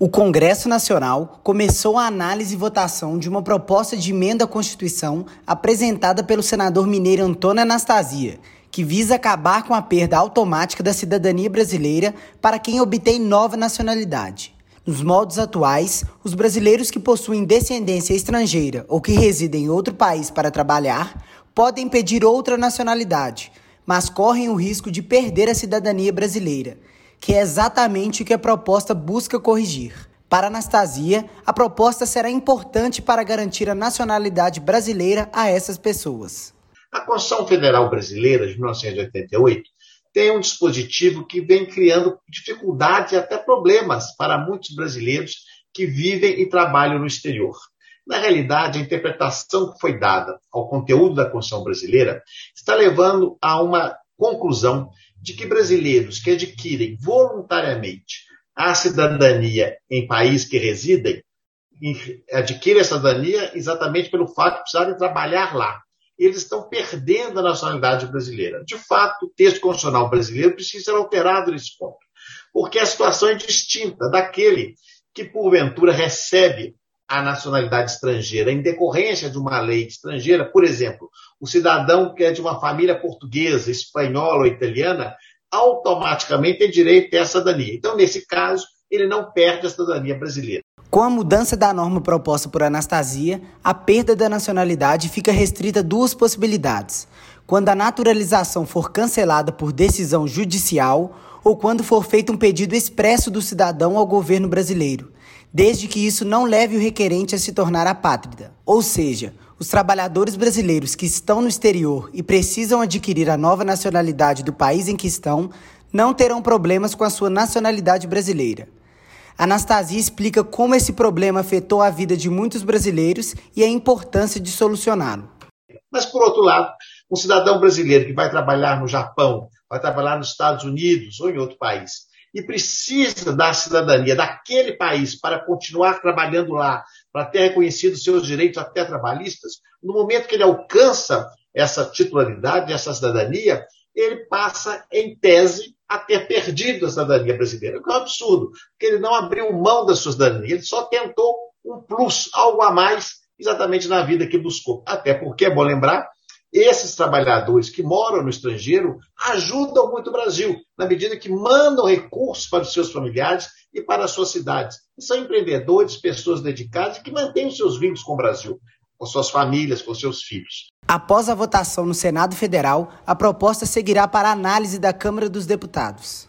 O Congresso Nacional começou a análise e votação de uma proposta de emenda à Constituição apresentada pelo senador mineiro Antônio Anastasia, que visa acabar com a perda automática da cidadania brasileira para quem obtém nova nacionalidade. Nos moldes atuais, os brasileiros que possuem descendência estrangeira ou que residem em outro país para trabalhar podem pedir outra nacionalidade, mas correm o risco de perder a cidadania brasileira que é exatamente o que a proposta busca corrigir. Para Anastasia, a proposta será importante para garantir a nacionalidade brasileira a essas pessoas. A Constituição Federal Brasileira de 1988 tem um dispositivo que vem criando dificuldades e até problemas para muitos brasileiros que vivem e trabalham no exterior. Na realidade, a interpretação que foi dada ao conteúdo da Constituição brasileira está levando a uma conclusão de que brasileiros que adquirem voluntariamente a cidadania em país que residem, adquirem a cidadania exatamente pelo fato de precisarem trabalhar lá. Eles estão perdendo a nacionalidade brasileira. De fato, o texto constitucional brasileiro precisa ser alterado nesse ponto, porque a situação é distinta daquele que, porventura, recebe a nacionalidade estrangeira em decorrência de uma lei estrangeira, por exemplo, o cidadão que é de uma família portuguesa, espanhola ou italiana, automaticamente tem direito a essa cidadania. Então, nesse caso, ele não perde a cidadania brasileira. Com a mudança da norma proposta por Anastasia, a perda da nacionalidade fica restrita a duas possibilidades: quando a naturalização for cancelada por decisão judicial ou quando for feito um pedido expresso do cidadão ao governo brasileiro, desde que isso não leve o requerente a se tornar apátrida. Ou seja, os trabalhadores brasileiros que estão no exterior e precisam adquirir a nova nacionalidade do país em que estão não terão problemas com a sua nacionalidade brasileira. Anastasia explica como esse problema afetou a vida de muitos brasileiros e a importância de solucioná-lo. Mas, por outro lado, um cidadão brasileiro que vai trabalhar no Japão, vai trabalhar nos Estados Unidos ou em outro país, e precisa da cidadania daquele país para continuar trabalhando lá, para ter reconhecido seus direitos até trabalhistas, no momento que ele alcança essa titularidade, essa cidadania, ele passa, em tese, a ter perdido a cidadania brasileira. O que é um absurdo, porque ele não abriu mão da sua cidadania, ele só tentou um plus, algo a mais, exatamente na vida que buscou. Até porque, é bom lembrar, esses trabalhadores que moram no estrangeiro ajudam muito o Brasil, na medida que mandam recursos para os seus familiares e para as suas cidades. E são empreendedores, pessoas dedicadas que mantêm os seus vínculos com o Brasil, com suas famílias, com seus filhos. Após a votação no Senado Federal, a proposta seguirá para análise da Câmara dos Deputados.